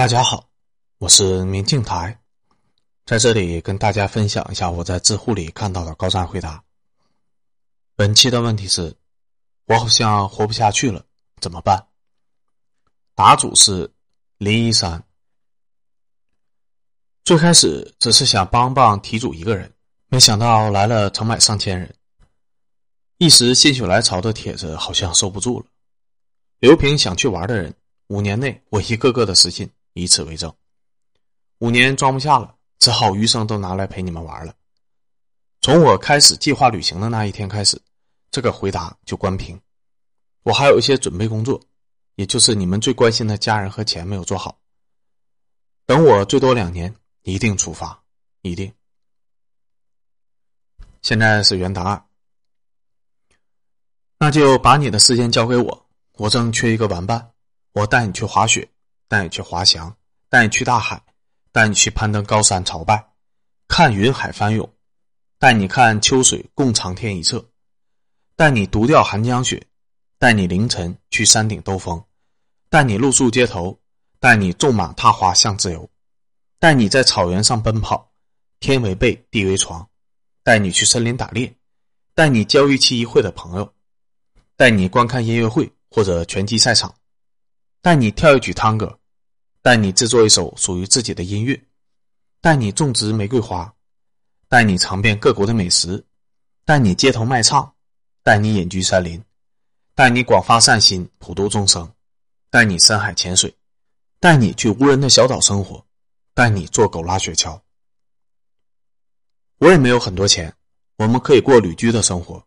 大家好，我是明镜台，在这里跟大家分享一下我在知乎里看到的高赞回答。本期的问题是：我好像活不下去了，怎么办？答主是林一山。最开始只是想帮帮题主一个人，没想到来了成百上千人，一时心血来潮的帖子好像收不住了。刘平想去玩的人，五年内我一个个的私信。以此为证，五年装不下了，只好余生都拿来陪你们玩了。从我开始计划旅行的那一天开始，这个回答就关屏。我还有一些准备工作，也就是你们最关心的家人和钱没有做好。等我最多两年，一定出发，一定。现在是原答案，那就把你的时间交给我，我正缺一个玩伴，我带你去滑雪。带你去滑翔，带你去大海，带你去攀登高山朝拜，看云海翻涌，带你看秋水共长天一色，带你独钓寒江雪，带你凌晨去山顶兜风，带你露宿街头，带你纵马踏花向自由，带你在草原上奔跑，天为被，地为床，带你去森林打猎，带你交一期一会的朋友，带你观看音乐会或者拳击赛场，带你跳一曲探戈。带你制作一首属于自己的音乐，带你种植玫瑰花，带你尝遍各国的美食，带你街头卖唱，带你隐居山林，带你广发善心普度众生，带你深海潜水，带你去无人的小岛生活，带你坐狗拉雪橇。我也没有很多钱，我们可以过旅居的生活。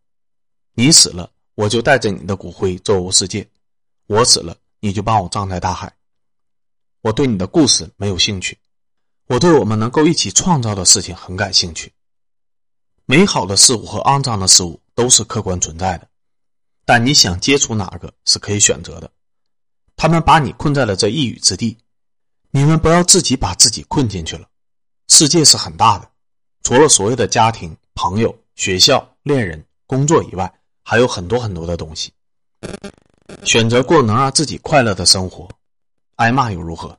你死了，我就带着你的骨灰周游世界；我死了，你就帮我葬在大海。我对你的故事没有兴趣，我对我们能够一起创造的事情很感兴趣。美好的事物和肮脏的事物都是客观存在的，但你想接触哪个是可以选择的。他们把你困在了这一隅之地，你们不要自己把自己困进去了。世界是很大的，除了所谓的家庭、朋友、学校、恋人、工作以外，还有很多很多的东西。选择过能让自己快乐的生活。挨骂又如何？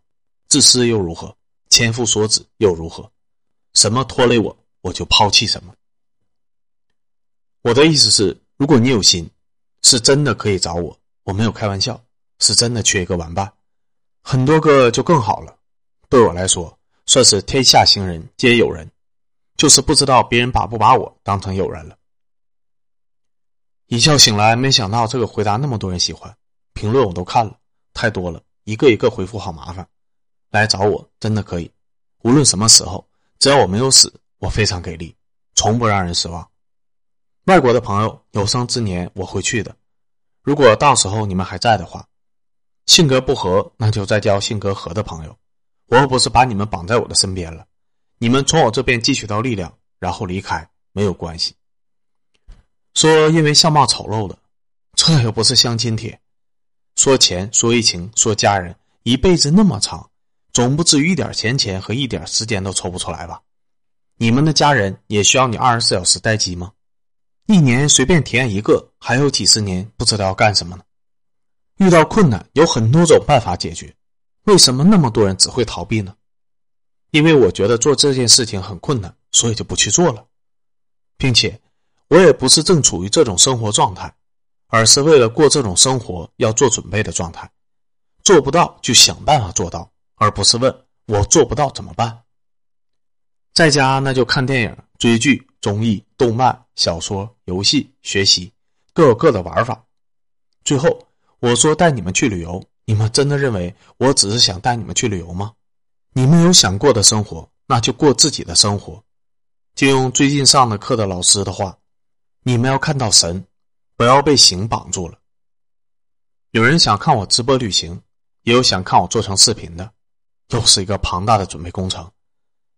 自私又如何？千夫所指又如何？什么拖累我，我就抛弃什么。我的意思是，如果你有心，是真的可以找我，我没有开玩笑，是真的缺一个玩伴，很多个就更好了。对我来说，算是天下行人皆友人，就是不知道别人把不把我当成友人了。一觉醒来，没想到这个回答那么多人喜欢，评论我都看了，太多了。一个一个回复好麻烦，来找我真的可以，无论什么时候，只要我没有死，我非常给力，从不让人失望。外国的朋友，有生之年我会去的，如果到时候你们还在的话，性格不合那就再交性格合的朋友，我又不是把你们绑在我的身边了，你们从我这边汲取到力量，然后离开没有关系。说因为相貌丑陋的，这又不是相亲帖。说钱，说疫情，说家人，一辈子那么长，总不至于一点钱钱和一点时间都抽不出来吧？你们的家人也需要你二十四小时待机吗？一年随便体验一个，还有几十年不知道要干什么呢？遇到困难有很多种办法解决，为什么那么多人只会逃避呢？因为我觉得做这件事情很困难，所以就不去做了，并且我也不是正处于这种生活状态。而是为了过这种生活要做准备的状态，做不到就想办法做到，而不是问我做不到怎么办。在家那就看电影、追剧、综艺、动漫、小说、游戏、学习，各有各的玩法。最后我说带你们去旅游，你们真的认为我只是想带你们去旅游吗？你们有想过的生活，那就过自己的生活。就用最近上的课的老师的话，你们要看到神。不要被形绑住了。有人想看我直播旅行，也有想看我做成视频的，又是一个庞大的准备工程。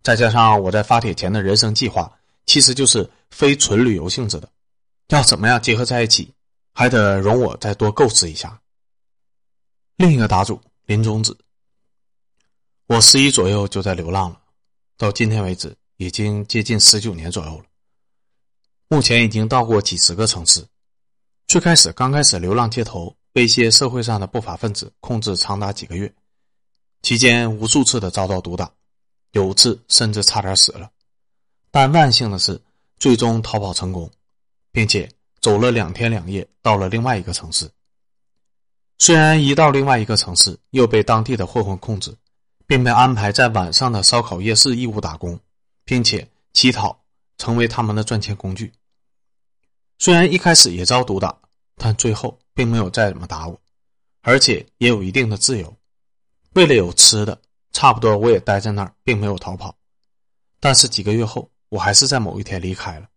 再加上我在发帖前的人生计划，其实就是非纯旅游性质的。要怎么样结合在一起，还得容我再多构思一下。另一个答主林中子，我十一左右就在流浪了，到今天为止已经接近十九年左右了。目前已经到过几十个城市。最开始，刚开始流浪街头，被一些社会上的不法分子控制长达几个月，期间无数次的遭到毒打，有次甚至差点死了。但万幸的是，最终逃跑成功，并且走了两天两夜，到了另外一个城市。虽然一到另外一个城市，又被当地的混混控制，并被安排在晚上的烧烤夜市义务打工，并且乞讨成为他们的赚钱工具。虽然一开始也遭毒打，但最后并没有再怎么打我，而且也有一定的自由。为了有吃的，差不多我也待在那儿，并没有逃跑。但是几个月后，我还是在某一天离开了，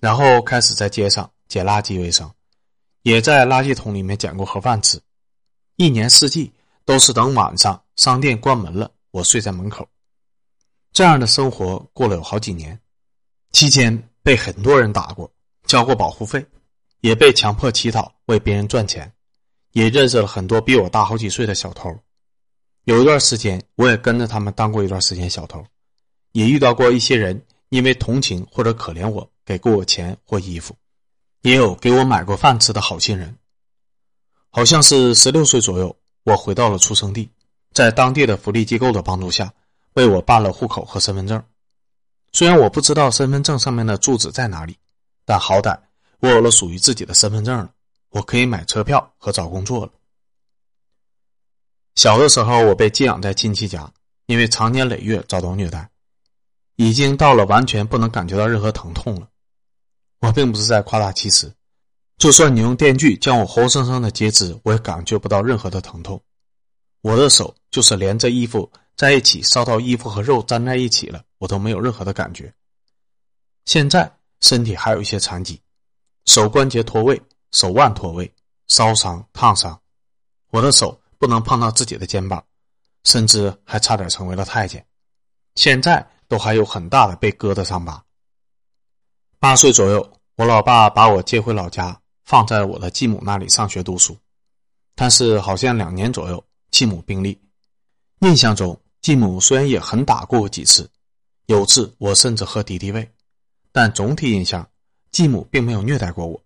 然后开始在街上捡垃圾为生，也在垃圾桶里面捡过盒饭吃。一年四季都是等晚上商店关门了，我睡在门口。这样的生活过了有好几年，期间被很多人打过。交过保护费，也被强迫乞讨为别人赚钱，也认识了很多比我大好几岁的小偷。有一段时间，我也跟着他们当过一段时间小偷，也遇到过一些人因为同情或者可怜我，给过我钱或衣服，也有给我买过饭吃的好心人。好像是十六岁左右，我回到了出生地，在当地的福利机构的帮助下，为我办了户口和身份证。虽然我不知道身份证上面的住址在哪里。但好歹我有了属于自己的身份证了，我可以买车票和找工作了。小的时候，我被寄养在亲戚家，因为长年累月遭到虐待，已经到了完全不能感觉到任何疼痛了。我并不是在夸大其词，就算你用电锯将我活生生的截肢，我也感觉不到任何的疼痛。我的手就是连着衣服在一起，烧到衣服和肉粘在一起了，我都没有任何的感觉。现在。身体还有一些残疾，手关节脱位，手腕脱位，烧伤、烫伤，我的手不能碰到自己的肩膀，甚至还差点成为了太监。现在都还有很大的被割的伤疤。八岁左右，我老爸把我接回老家，放在我的继母那里上学读书。但是好像两年左右，继母病历。印象中，继母虽然也狠打过我几次，有次我甚至喝敌敌畏。但总体印象，继母并没有虐待过我。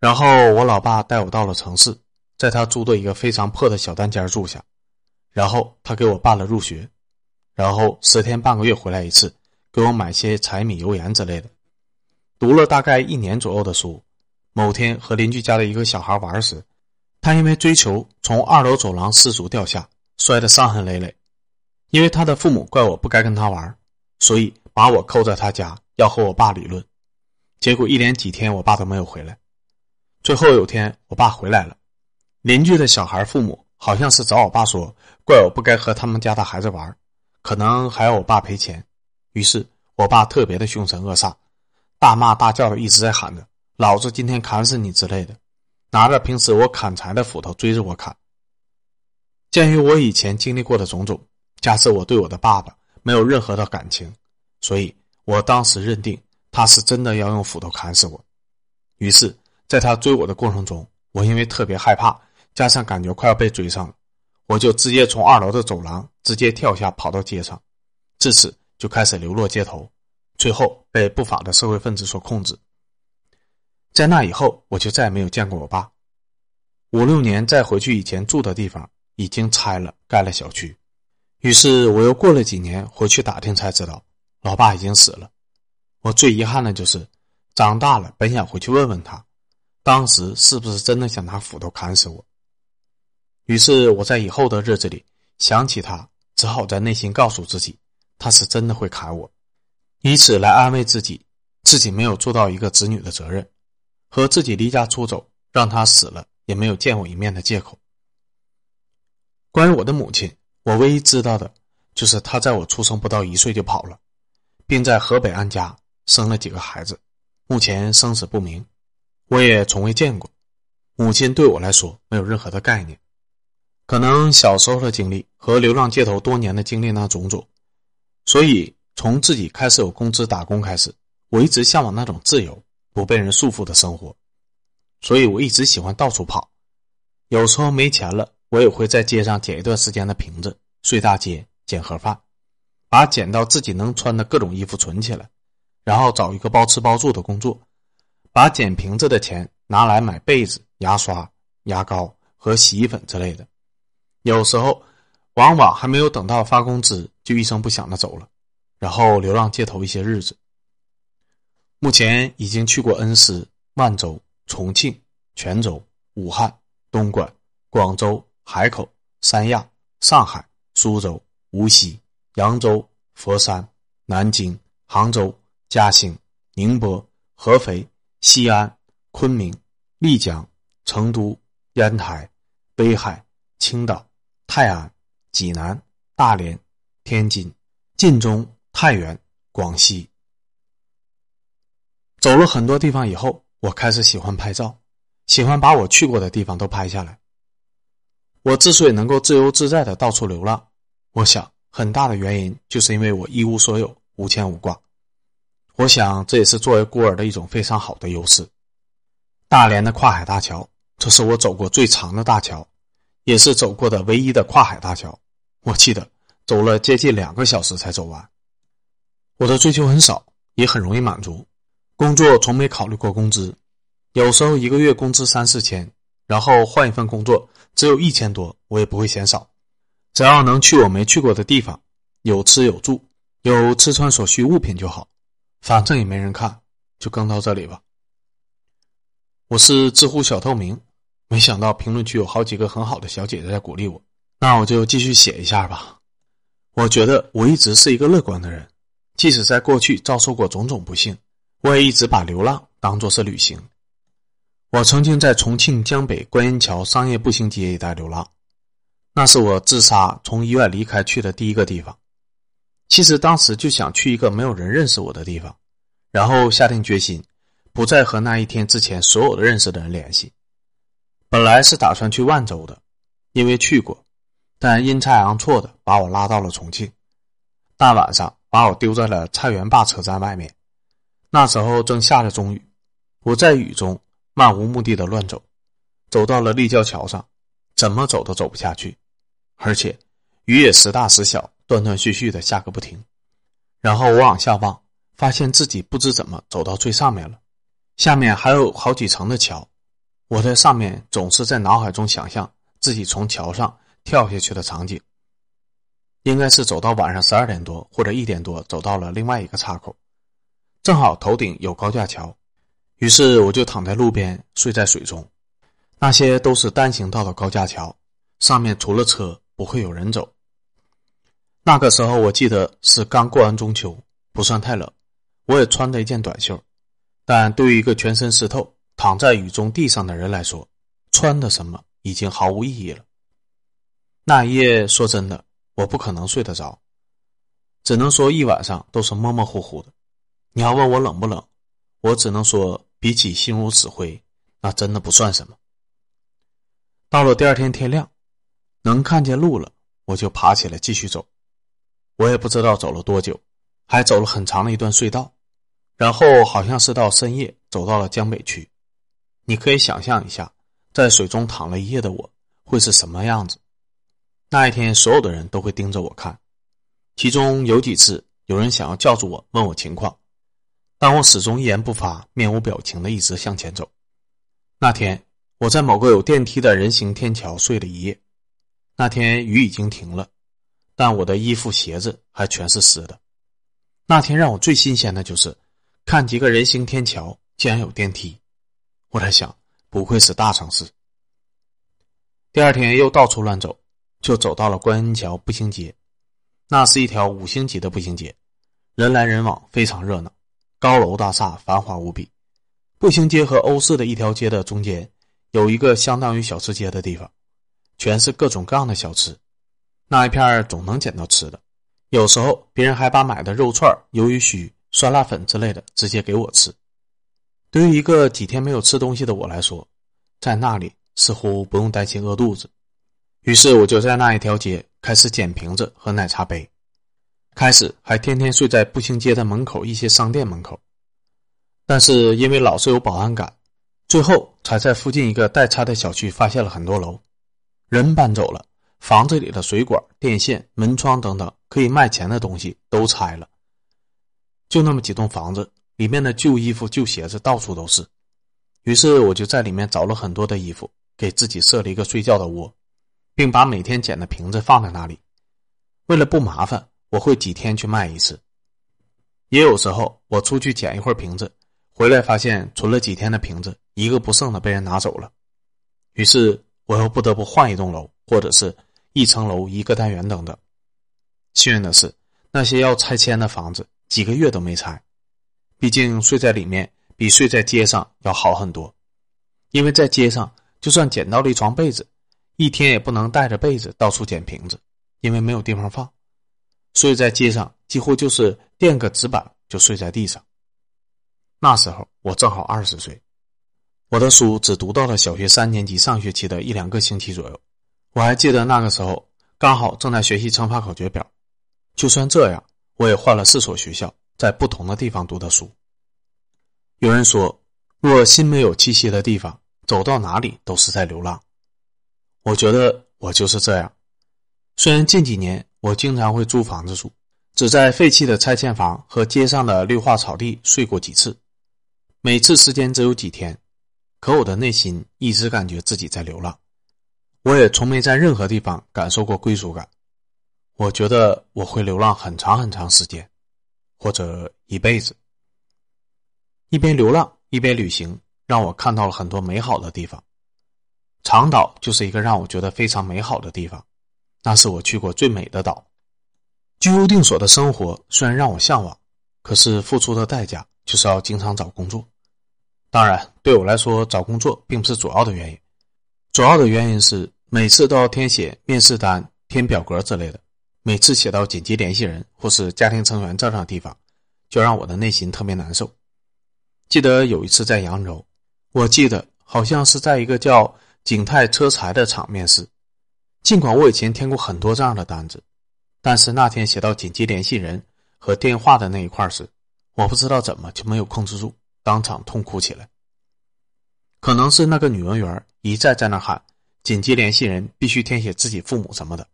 然后我老爸带我到了城市，在他租的一个非常破的小单间住下，然后他给我办了入学，然后十天半个月回来一次，给我买些柴米油盐之类的。读了大概一年左右的书，某天和邻居家的一个小孩玩时，他因为追求从二楼走廊失足掉下，摔得伤痕累累。因为他的父母怪我不该跟他玩，所以把我扣在他家。要和我爸理论，结果一连几天我爸都没有回来。最后有天我爸回来了，邻居的小孩父母好像是找我爸说，怪我不该和他们家的孩子玩，可能还要我爸赔钱。于是我爸特别的凶神恶煞，大骂大叫的一直在喊着：“老子今天砍死你之类的！”拿着平时我砍柴的斧头追着我砍。鉴于我以前经历过的种种，加之我对我的爸爸没有任何的感情，所以。我当时认定他是真的要用斧头砍死我，于是，在他追我的过程中，我因为特别害怕，加上感觉快要被追上了，我就直接从二楼的走廊直接跳下，跑到街上，自此就开始流落街头，最后被不法的社会分子所控制。在那以后，我就再也没有见过我爸。五六年再回去以前住的地方，已经拆了，盖了小区。于是我又过了几年回去打听，才知道。老爸已经死了，我最遗憾的就是长大了，本想回去问问他，当时是不是真的想拿斧头砍死我。于是我在以后的日子里想起他，只好在内心告诉自己，他是真的会砍我，以此来安慰自己，自己没有做到一个子女的责任，和自己离家出走，让他死了也没有见我一面的借口。关于我的母亲，我唯一知道的就是她在我出生不到一岁就跑了。并在河北安家生了几个孩子，目前生死不明，我也从未见过。母亲对我来说没有任何的概念，可能小时候的经历和流浪街头多年的经历那种种，所以从自己开始有工资打工开始，我一直向往那种自由、不被人束缚的生活，所以我一直喜欢到处跑。有时候没钱了，我也会在街上捡一段时间的瓶子，睡大街捡盒饭。把捡到自己能穿的各种衣服存起来，然后找一个包吃包住的工作，把捡瓶子的钱拿来买被子、牙刷、牙膏和洗衣粉之类的。有时候往往还没有等到发工资，就一声不响的走了，然后流浪街头一些日子。目前已经去过恩施、万州、重庆、泉州、武汉、东莞、广州、海口、三亚、上海、苏州、无锡、扬州、佛山、南京、杭州、嘉兴、宁波、合肥、西安、昆明、丽江、成都、烟台、北海、青岛、泰安、济南、大连、天津、晋中、太原、广西。走了很多地方以后，我开始喜欢拍照，喜欢把我去过的地方都拍下来。我之所以能够自由自在的到处流浪，我想很大的原因就是因为我一无所有，无牵无挂。我想这也是作为孤儿的一种非常好的优势。大连的跨海大桥，这是我走过最长的大桥，也是走过的唯一的跨海大桥。我记得走了接近两个小时才走完。我的追求很少，也很容易满足。工作从没考虑过工资，有时候一个月工资三四千，然后换一份工作只有一千多，我也不会嫌少。只要能去我没去过的地方，有吃有住，有吃穿所需物品就好，反正也没人看，就更到这里吧。我是知乎小透明，没想到评论区有好几个很好的小姐姐在鼓励我，那我就继续写一下吧。我觉得我一直是一个乐观的人，即使在过去遭受过种种不幸。我也一直把流浪当作是旅行。我曾经在重庆江北观音桥商业步行街一带流浪，那是我自杀从医院离开去的第一个地方。其实当时就想去一个没有人认识我的地方，然后下定决心，不再和那一天之前所有的认识的人联系。本来是打算去万州的，因为去过，但阴差阳错的把我拉到了重庆。大晚上把我丢在了菜园坝车站外面。那时候正下着中雨，我在雨中漫无目的的乱走，走到了立交桥上，怎么走都走不下去，而且雨也时大时小，断断续续的下个不停。然后我往下望，发现自己不知怎么走到最上面了，下面还有好几层的桥，我在上面总是在脑海中想象自己从桥上跳下去的场景。应该是走到晚上十二点多或者一点多，走到了另外一个岔口。正好头顶有高架桥，于是我就躺在路边睡在水中。那些都是单行道的高架桥，上面除了车不会有人走。那个时候我记得是刚过完中秋，不算太冷，我也穿着一件短袖。但对于一个全身湿透、躺在雨中地上的人来说，穿的什么已经毫无意义了。那一夜，说真的，我不可能睡得着，只能说一晚上都是模模糊糊的。你要问我冷不冷，我只能说，比起心如死灰，那真的不算什么。到了第二天天亮，能看见路了，我就爬起来继续走。我也不知道走了多久，还走了很长的一段隧道，然后好像是到深夜，走到了江北区。你可以想象一下，在水中躺了一夜的我会是什么样子。那一天，所有的人都会盯着我看，其中有几次有人想要叫住我，问我情况。但我始终一言不发，面无表情的一直向前走。那天我在某个有电梯的人行天桥睡了一夜。那天雨已经停了，但我的衣服鞋子还全是湿的。那天让我最新鲜的就是看几个人行天桥竟然有电梯。我在想，不愧是大城市。第二天又到处乱走，就走到了观音桥步行街。那是一条五星级的步行街，人来人往，非常热闹。高楼大厦繁华无比，步行街和欧式的一条街的中间有一个相当于小吃街的地方，全是各种各样的小吃。那一片总能捡到吃的，有时候别人还把买的肉串、鱿鱼须、酸辣粉之类的直接给我吃。对于一个几天没有吃东西的我来说，在那里似乎不用担心饿肚子。于是我就在那一条街开始捡瓶子和奶茶杯。开始还天天睡在步行街的门口一些商店门口，但是因为老是有保安赶，最后才在附近一个待拆的小区发现了很多楼。人搬走了，房子里的水管、电线、门窗等等可以卖钱的东西都拆了，就那么几栋房子，里面的旧衣服、旧鞋子到处都是。于是我就在里面找了很多的衣服，给自己设了一个睡觉的窝，并把每天捡的瓶子放在那里，为了不麻烦，我会几天去卖一次。也有时候我出去捡一会儿瓶子，回来发现存了几天的瓶子一个不剩的被人拿走了，于是我又不得不换一栋楼，或者是一层楼一个单元等等。幸运的是，那些要拆迁的房子几个月都没拆，毕竟睡在里面比睡在街上要好很多。因为在街上，就算捡到了一床被子，一天也不能带着被子到处捡瓶子，因为没有地方放。睡在街上几乎就是垫个纸板就睡在地上。那时候我正好二十岁，我的书只读到了小学三年级上学期的一两个星期左右。我还记得那个时候刚好正在学习乘法口诀表。就算这样，我也换了四所学校，在不同的地方读的书。有人说，若心没有栖息的地方，走到哪里都是在流浪。我觉得我就是这样。虽然近几年我经常会租房子住，只在废弃的拆迁房和街上的绿化草地睡过几次，每次时间只有几天，可我的内心一直感觉自己在流浪。我也从没在任何地方感受过归属感。我觉得我会流浪很长很长时间，或者一辈子。一边流浪一边旅行，让我看到了很多美好的地方。长岛就是一个让我觉得非常美好的地方，那是我去过最美的岛。居无定所的生活虽然让我向往，可是付出的代价就是要经常找工作。当然，对我来说找工作并不是主要的原因，主要的原因是每次都要填写面试单、填表格之类的。每次写到紧急联系人或是家庭成员这样的地方，就让我的内心特别难受。记得有一次在扬州，我记得好像是在一个叫景泰车材的厂面试。尽管我以前填过很多这样的单子，但是那天写到紧急联系人和电话的那一块时，我不知道怎么就没有控制住，当场痛哭起来。可能是那个女文员一再在那喊紧急联系人必须填写自己父母什么的。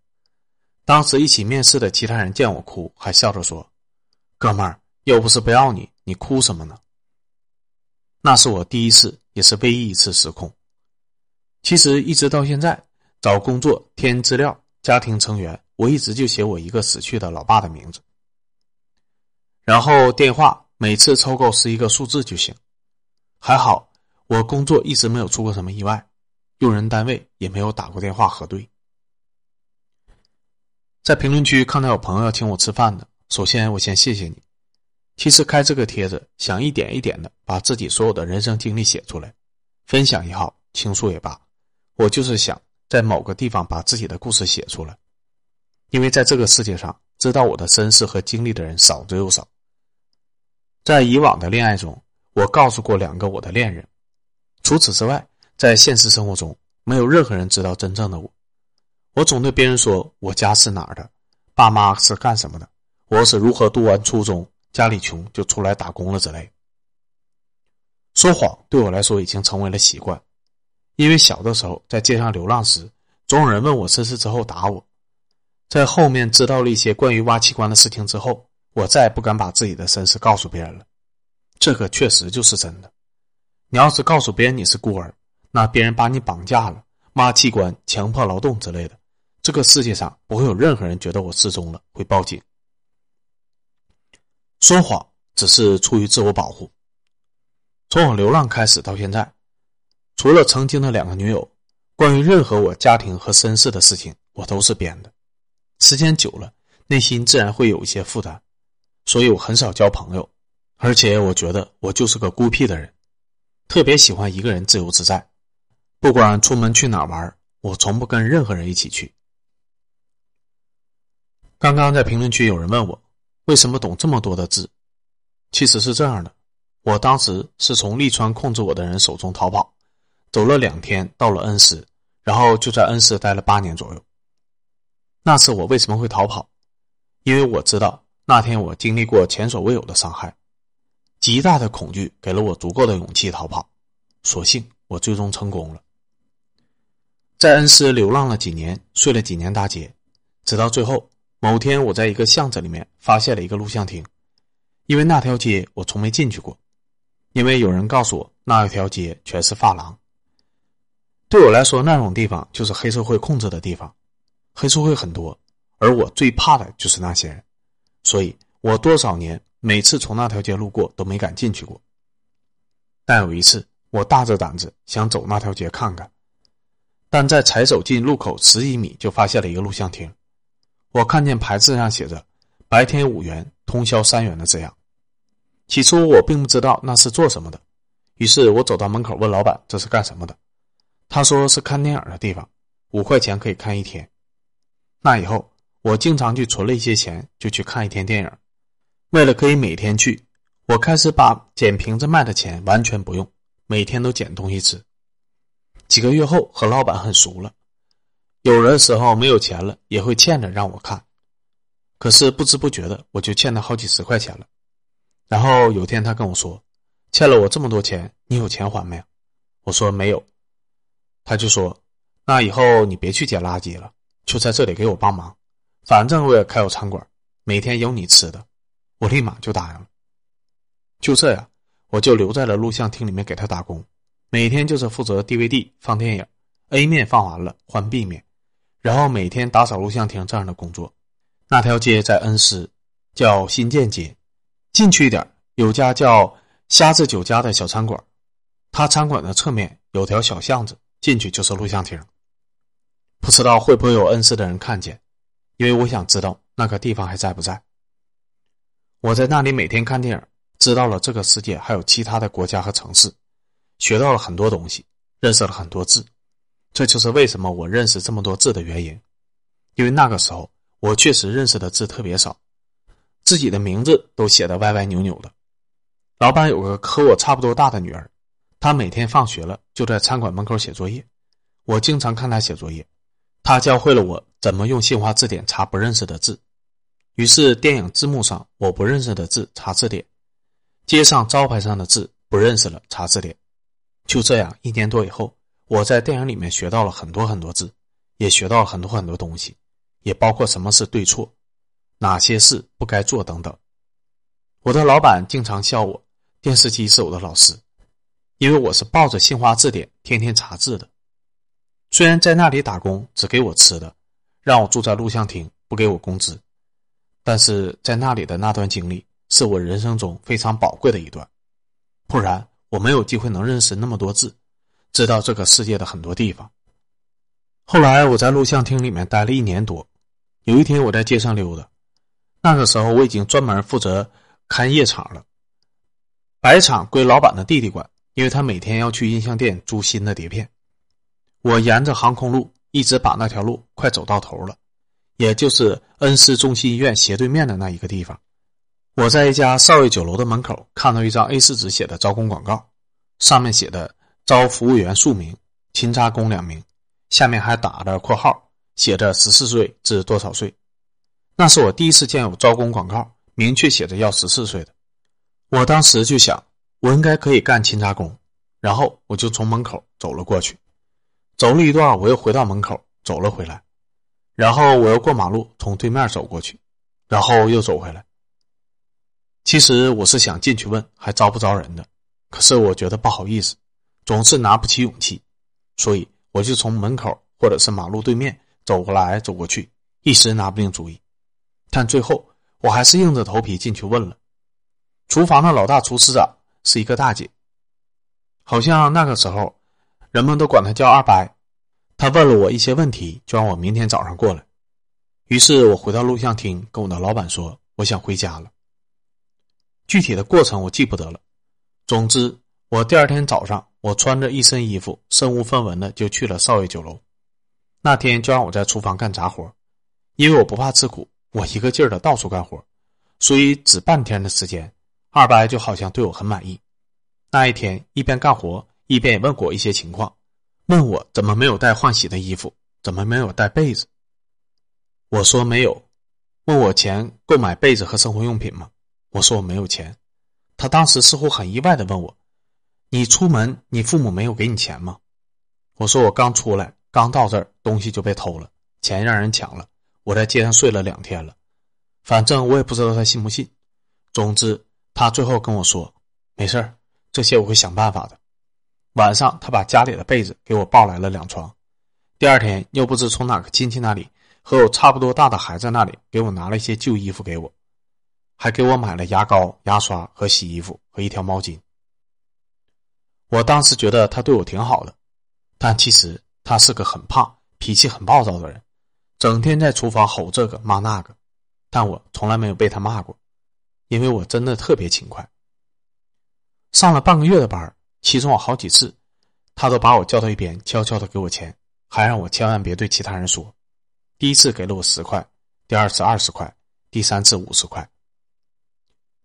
当时一起面试的其他人见我哭，还笑着说：“哥们儿，又不是不要你，你哭什么呢？”那是我第一次，也是唯一一次失控。其实一直到现在，找工作填资料、家庭成员，我一直就写我一个死去的老爸的名字。然后电话每次凑够十一个数字就行。还好我工作一直没有出过什么意外，用人单位也没有打过电话核对。在评论区看到有朋友要请我吃饭的，首先我先谢谢你。其实开这个帖子，想一点一点的把自己所有的人生经历写出来，分享也好，倾诉也罢，我就是想在某个地方把自己的故事写出来。因为在这个世界上，知道我的身世和经历的人少之又少。在以往的恋爱中，我告诉过两个我的恋人，除此之外，在现实生活中，没有任何人知道真正的我。我总对别人说我家是哪儿的，爸妈是干什么的，我是如何读完初中，家里穷就出来打工了之类。说谎对我来说已经成为了习惯，因为小的时候在街上流浪时，总有人问我身世之后打我。在后面知道了一些关于挖器官的事情之后，我再也不敢把自己的身世告诉别人了。这个确实就是真的。你要是告诉别人你是孤儿，那别人把你绑架了，挖器官、强迫劳动之类的。这个世界上不会有任何人觉得我失踪了会报警。说谎只是出于自我保护。从我流浪开始到现在，除了曾经的两个女友，关于任何我家庭和身世的事情，我都是编的。时间久了，内心自然会有一些负担，所以我很少交朋友，而且我觉得我就是个孤僻的人，特别喜欢一个人自由自在。不管出门去哪玩，我从不跟任何人一起去。刚刚在评论区有人问我，为什么懂这么多的字？其实是这样的，我当时是从利川控制我的人手中逃跑，走了两天到了恩施，然后就在恩施待了八年左右。那次我为什么会逃跑？因为我知道那天我经历过前所未有的伤害，极大的恐惧给了我足够的勇气逃跑，所幸我最终成功了。在恩施流浪了几年，睡了几年大街，直到最后。某天，我在一个巷子里面发现了一个录像厅，因为那条街我从没进去过，因为有人告诉我那一条街全是发廊。对我来说，那种地方就是黑社会控制的地方，黑社会很多，而我最怕的就是那些人，所以我多少年每次从那条街路过都没敢进去过。但有一次，我大着胆子想走那条街看看，但在才走进路口十几米，就发现了一个录像厅。我看见牌子上写着“白天五元，通宵三元”的字样。起初我并不知道那是做什么的，于是我走到门口问老板这是干什么的。他说是看电影的地方，五块钱可以看一天。那以后。我经常去存了一些钱，就去看一天电影。为了可以每天去，我开始把捡瓶子卖的钱完全不用，每天都捡东西吃。几个月后和老板很熟了，有的时候没有钱了，也会欠着让我看。可是不知不觉的，我就欠他好几十块钱了。然后有天他跟我说：“欠了我这么多钱，你有钱还没？”我说：“没有。”他就说：“那以后你别去捡垃圾了，就在这里给我帮忙。”反正我也开有餐馆，每天有你吃的，我立马就答应了。就这样，我就留在了录像厅里面给他打工，每天就是负责 DVD 放电影，A 面放完了换 B 面，然后每天打扫录像厅这样的工作。那条街在恩施，叫新建街，进去一点有家叫虾子酒家的小餐馆，他餐馆的侧面有条小巷子，进去就是录像厅。不知道会不会有恩施的人看见。因为我想知道那个地方还在不在。我在那里每天看电影，知道了这个世界还有其他的国家和城市，学到了很多东西，认识了很多字。这就是为什么我认识这么多字的原因。因为那个时候我确实认识的字特别少，自己的名字都写的歪歪扭扭的。老板有个和我差不多大的女儿，她每天放学了就在餐馆门口写作业，我经常看她写作业。她教会了我怎么用新华字典查不认识的字，于是电影字幕上我不认识的字查字典，街上招牌上的字不认识了查字典，就这样一年多以后，我在电影里面学到了很多很多字，也学到了很多很多东西，也包括什么是对错，哪些事不该做等等。我的老板经常笑我，电视机是我的老师，因为我是抱着新华字典天天查字的。虽然在那里打工只给我吃的，让我住在录像厅不给我工资，但是在那里的那段经历是我人生中非常宝贵的一段，不然我没有机会能认识那么多字，知道这个世界的很多地方。后来我在录像厅里面待了一年多，有一天我在街上溜达，那个时候我已经专门负责看夜场了，白场归老板的弟弟管，因为他每天要去音像店租新的碟片。我沿着航空路一直把那条路快走到头了，也就是恩施中心医院斜对面的那一个地方。我在一家少爷酒楼的门口看到一张 A4 纸写的招工广告，上面写的招服务员数名，勤杂工两名，下面还打着括号，写着十四岁至多少岁。那是我第一次见有招工广告明确写着要十四岁的。我当时就想，我应该可以干勤杂工，然后我就从门口走了过去。走了一段，我又回到门口，走了回来，然后我又过马路，从对面走过去，然后又走回来。其实我是想进去问还招不招人的，可是我觉得不好意思，总是拿不起勇气，所以我就从门口或者是马路对面走过来走过去，一时拿不定主意。但最后我还是硬着头皮进去问了。厨房的老大厨师长是一个大姐，好像那个时候。人们都管他叫二白，他问了我一些问题，就让我明天早上过来。于是我回到录像厅，跟我的老板说：“我想回家了。”具体的过程我记不得了。总之，我第二天早上，我穿着一身衣服，身无分文的就去了少爷酒楼。那天就让我在厨房干杂活，因为我不怕吃苦，我一个劲儿的到处干活，所以只半天的时间，二白就好像对我很满意。那一天一边干活。一边也问过我一些情况，问我怎么没有带换洗的衣服，怎么没有带被子。我说没有。问我钱购买被子和生活用品吗？我说我没有钱。他当时似乎很意外的问我：“你出门，你父母没有给你钱吗？”我说我刚出来，刚到这儿，东西就被偷了，钱让人抢了，我在街上睡了两天了。反正我也不知道他信不信。总之，他最后跟我说：“没事儿，这些我会想办法的。”晚上，他把家里的被子给我抱来了两床。第二天，又不知从哪个亲戚那里和我差不多大的孩子那里给我拿了一些旧衣服给我，还给我买了牙膏、牙刷和洗衣服和一条毛巾。我当时觉得他对我挺好的，但其实他是个很胖、脾气很暴躁的人，整天在厨房吼这个骂那个，但我从来没有被他骂过，因为我真的特别勤快。上了半个月的班，其中有好几次，他都把我叫到一边，悄悄的给我钱，还让我千万别对其他人说。第一次给了我十块，第二次二十块，第三次五十块。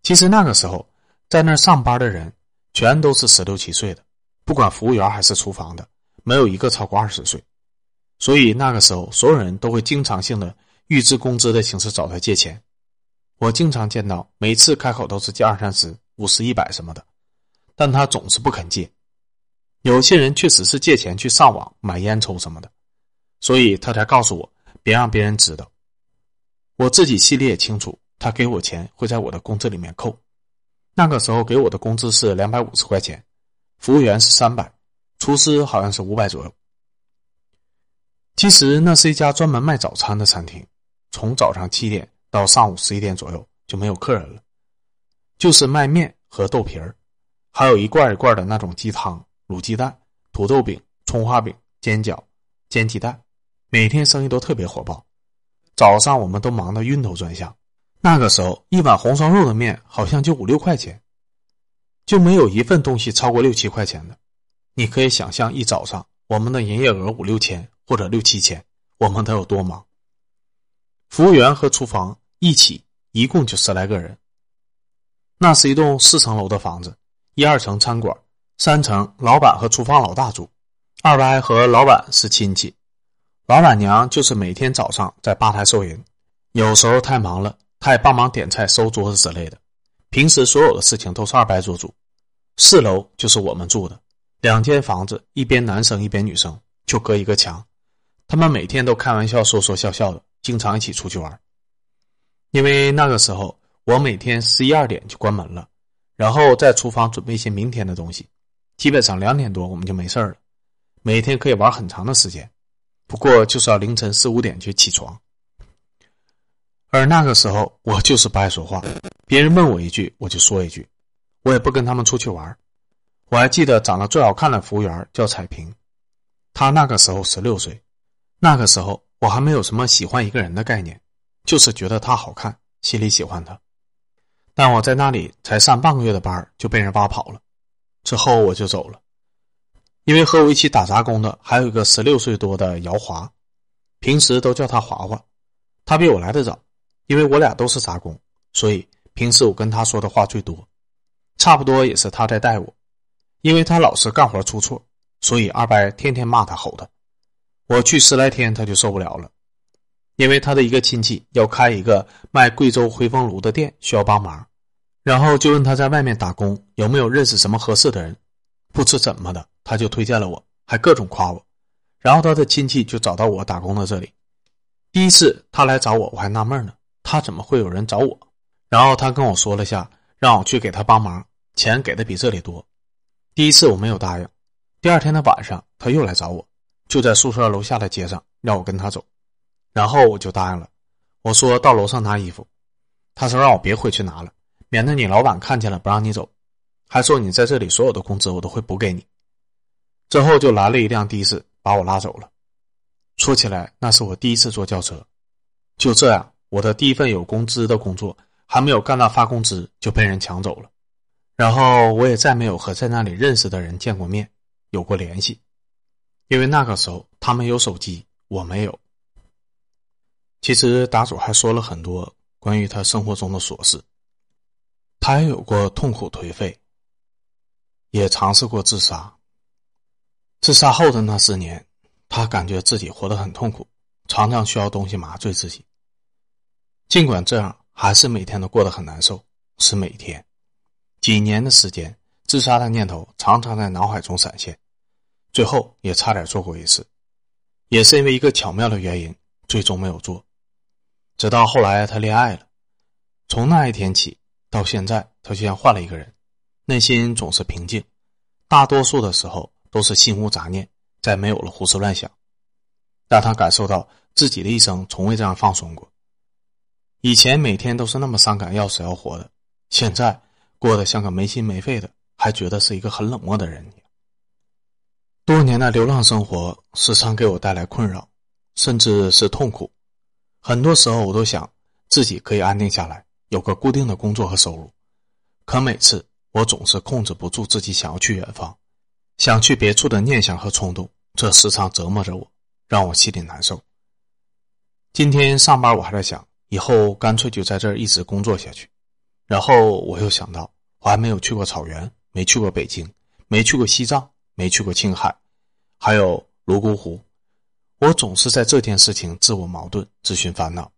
其实那个时候，在那儿上班的人全都是十六七岁的，不管服务员还是厨房的，没有一个超过二十岁。所以那个时候，所有人都会经常性的预支工资的形式找他借钱。我经常见到，每次开口都是借二三十、五十、一百什么的。但他总是不肯借，有些人确实是借钱去上网买烟抽什么的，所以他才告诉我别让别人知道。我自己心里也清楚，他给我钱会在我的工资里面扣。那个时候给我的工资是两百五十块钱，服务员是三百，厨师好像是五百左右。其实那是一家专门卖早餐的餐厅，从早上七点到上午十一点左右就没有客人了，就是卖面和豆皮儿。还有一罐一罐的那种鸡汤、卤鸡蛋、土豆饼、葱花饼、煎饺、煎鸡蛋，每天生意都特别火爆。早上我们都忙得晕头转向。那个时候，一碗红烧肉的面好像就五六块钱，就没有一份东西超过六七块钱的。你可以想象，一早上我们的营业额五六千或者六七千，我们得有多忙。服务员和厨房一起，一共就十来个人。那是一栋四层楼的房子。一二层餐馆，三层老板和厨房老大住，二伯和老板是亲戚，老板娘就是每天早上在吧台收银，有时候太忙了，她也帮忙点菜、收桌子之类的。平时所有的事情都是二伯做主。四楼就是我们住的，两间房子，一边男生一边女生，就隔一个墙。他们每天都开玩笑，说说笑笑的，经常一起出去玩。因为那个时候我每天十一二点就关门了。然后在厨房准备一些明天的东西，基本上两点多我们就没事了。每天可以玩很长的时间，不过就是要凌晨四五点去起床。而那个时候我就是不爱说话，别人问我一句我就说一句，我也不跟他们出去玩。我还记得长得最好看的服务员叫彩萍，她那个时候十六岁，那个时候我还没有什么喜欢一个人的概念，就是觉得她好看，心里喜欢她。但我在那里才上半个月的班就被人挖跑了，之后我就走了。因为和我一起打杂工的还有一个十六岁多的姚华，平时都叫他华华，他比我来的早，因为我俩都是杂工，所以平时我跟他说的话最多，差不多也是他在带我，因为他老是干活出错，所以二伯天天骂他吼他，我去十来天他就受不了了。因为他的一个亲戚要开一个卖贵州回风炉的店，需要帮忙，然后就问他在外面打工有没有认识什么合适的人，不知怎么的他就推荐了我，还各种夸我，然后他的亲戚就找到我打工的这里。第一次他来找我，我还纳闷呢，他怎么会有人找我？然后他跟我说了下，让我去给他帮忙，钱给的比这里多。第一次我没有答应，第二天的晚上他又来找我，就在宿舍楼下的街上，让我跟他走。然后我就答应了，我说到楼上拿衣服，他说让我别回去拿了，免得你老板看见了不让你走，还说你在这里所有的工资我都会补给你。之后就来了一辆的士把我拉走了。说起来那是我第一次坐轿车，就这样我的第一份有工资的工作还没有干到发工资就被人抢走了，然后我也再没有和在那里认识的人见过面，有过联系，因为那个时候他们有手机，我没有。其实答主还说了很多关于他生活中的琐事，他也有过痛苦颓废，也尝试过自杀。自杀后的那四年，他感觉自己活得很痛苦，常常需要东西麻醉自己。尽管这样，还是每天都过得很难受，是每天。几年的时间，自杀的念头常常在脑海中闪现，最后也差点做过一次，也是因为一个巧妙的原因，最终没有做。直到后来，他恋爱了。从那一天起到现在，他就像换了一个人，内心总是平静，大多数的时候都是心无杂念，再没有了胡思乱想。但他感受到自己的一生从未这样放松过。以前每天都是那么伤感要死要活的，现在过得像个没心没肺的，还觉得是一个很冷漠的人。多年的流浪生活时常给我带来困扰，甚至是痛苦。很多时候，我都想自己可以安定下来，有个固定的工作和收入。可每次我总是控制不住自己想要去远方、想去别处的念想和冲动，这时常折磨着我，让我心里难受。今天上班，我还在想，以后干脆就在这儿一直工作下去。然后我又想到，我还没有去过草原，没去过北京，没去过西藏，没去过青海，还有泸沽湖。我总是在这件事情自我矛盾、自寻烦恼。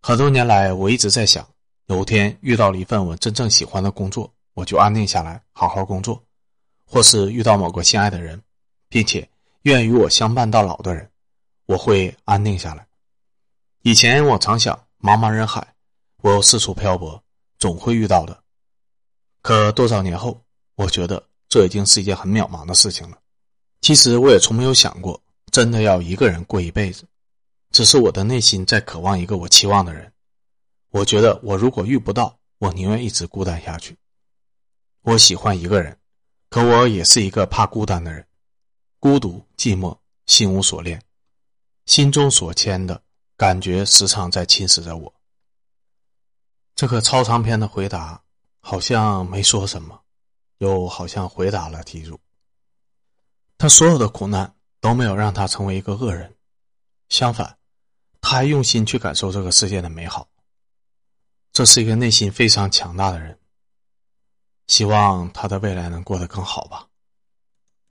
很多年来，我一直在想。有天遇到了一份我真正喜欢的工作，我就安定下来好好工作；或是遇到某个心爱的人，并且愿与我相伴到老的人，我会安定下来。以前我常想，茫茫人海，我四处漂泊，总会遇到的。可多少年后，我觉得这已经是一件很渺茫的事情了。其实我也从没有想过，真的要一个人过一辈子，只是我的内心在渴望一个我期望的人。我觉得，我如果遇不到，我宁愿一直孤单下去。我喜欢一个人，可我也是一个怕孤单的人，孤独寂寞，心无所恋，心中所牵的感觉时常在侵蚀着我。这个超长篇的回答好像没说什么，又好像回答了题主。他所有的苦难都没有让他成为一个恶人，相反，他还用心去感受这个世界的美好。这是一个内心非常强大的人，希望他的未来能过得更好吧。